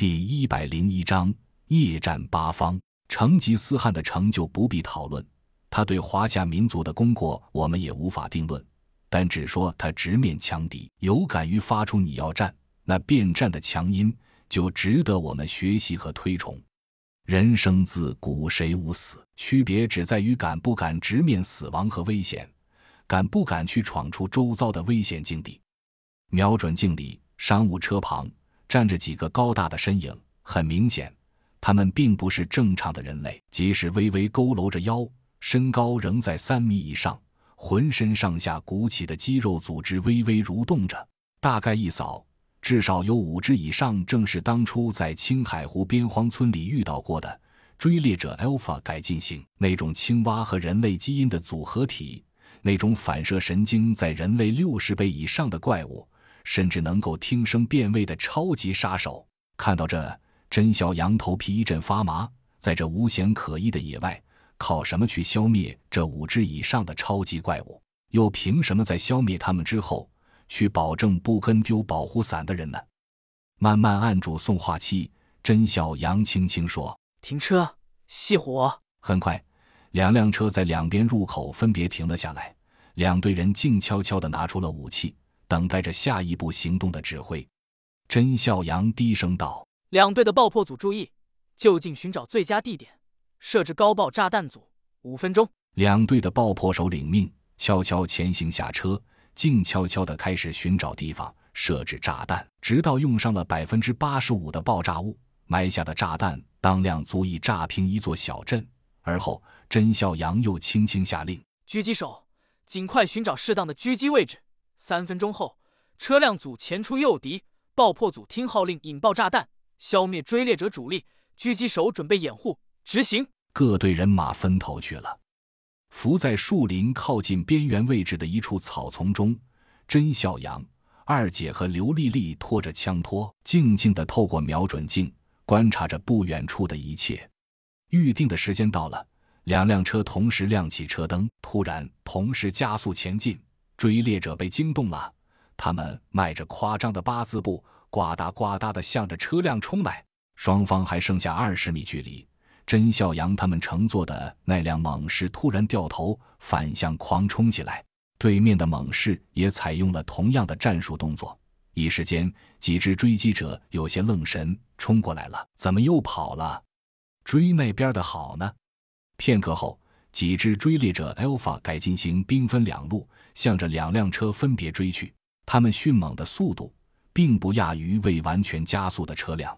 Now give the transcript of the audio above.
第一百零一章夜战八方。成吉思汗的成就不必讨论，他对华夏民族的功过我们也无法定论，但只说他直面强敌，有敢于发出“你要战”，那便战的强音，就值得我们学习和推崇。人生自古谁无死？区别只在于敢不敢直面死亡和危险，敢不敢去闯出周遭的危险境地。瞄准镜里，商务车旁。站着几个高大的身影，很明显，他们并不是正常的人类。即使微微佝偻着腰，身高仍在三米以上，浑身上下鼓起的肌肉组织微微蠕动着。大概一扫，至少有五只以上，正是当初在青海湖边荒村里遇到过的追猎者 Alpha 改进型那种青蛙和人类基因的组合体，那种反射神经在人类六十倍以上的怪物。甚至能够听声辨位的超级杀手，看到这，甄小杨头皮一阵发麻。在这无险可依的野外，靠什么去消灭这五只以上的超级怪物？又凭什么在消灭他们之后，去保证不跟丢保护伞的人呢？慢慢按住送话器，甄小杨轻轻说：“停车，熄火。”很快，两辆车在两边入口分别停了下来，两队人静悄悄地拿出了武器。等待着下一步行动的指挥，甄孝阳低声道：“两队的爆破组注意，就近寻找最佳地点，设置高爆炸弹组。五分钟。”两队的爆破手领命，悄悄前行下车，静悄悄地开始寻找地方设置炸弹，直到用上了百分之八十五的爆炸物，埋下的炸弹当量足以炸平一座小镇。而后，甄孝阳又轻轻下令：“狙击手，尽快寻找适当的狙击位置。”三分钟后，车辆组前出诱敌，爆破组听号令引爆炸弹，消灭追猎者主力。狙击手准备掩护，执行。各队人马分头去了。伏在树林靠近边缘位置的一处草丛中，甄小阳、二姐和刘丽丽拖着枪托，静静地透过瞄准镜观察着不远处的一切。预定的时间到了，两辆车同时亮起车灯，突然同时加速前进。追猎者被惊动了，他们迈着夸张的八字步，呱嗒呱嗒地向着车辆冲来。双方还剩下二十米距离，甄孝阳他们乘坐的那辆猛士突然掉头反向狂冲起来，对面的猛士也采用了同样的战术动作。一时间，几只追击者有些愣神，冲过来了，怎么又跑了？追那边的好呢？片刻后。几只追猎者 Alpha 改进型兵分两路，向着两辆车分别追去。他们迅猛的速度，并不亚于未完全加速的车辆。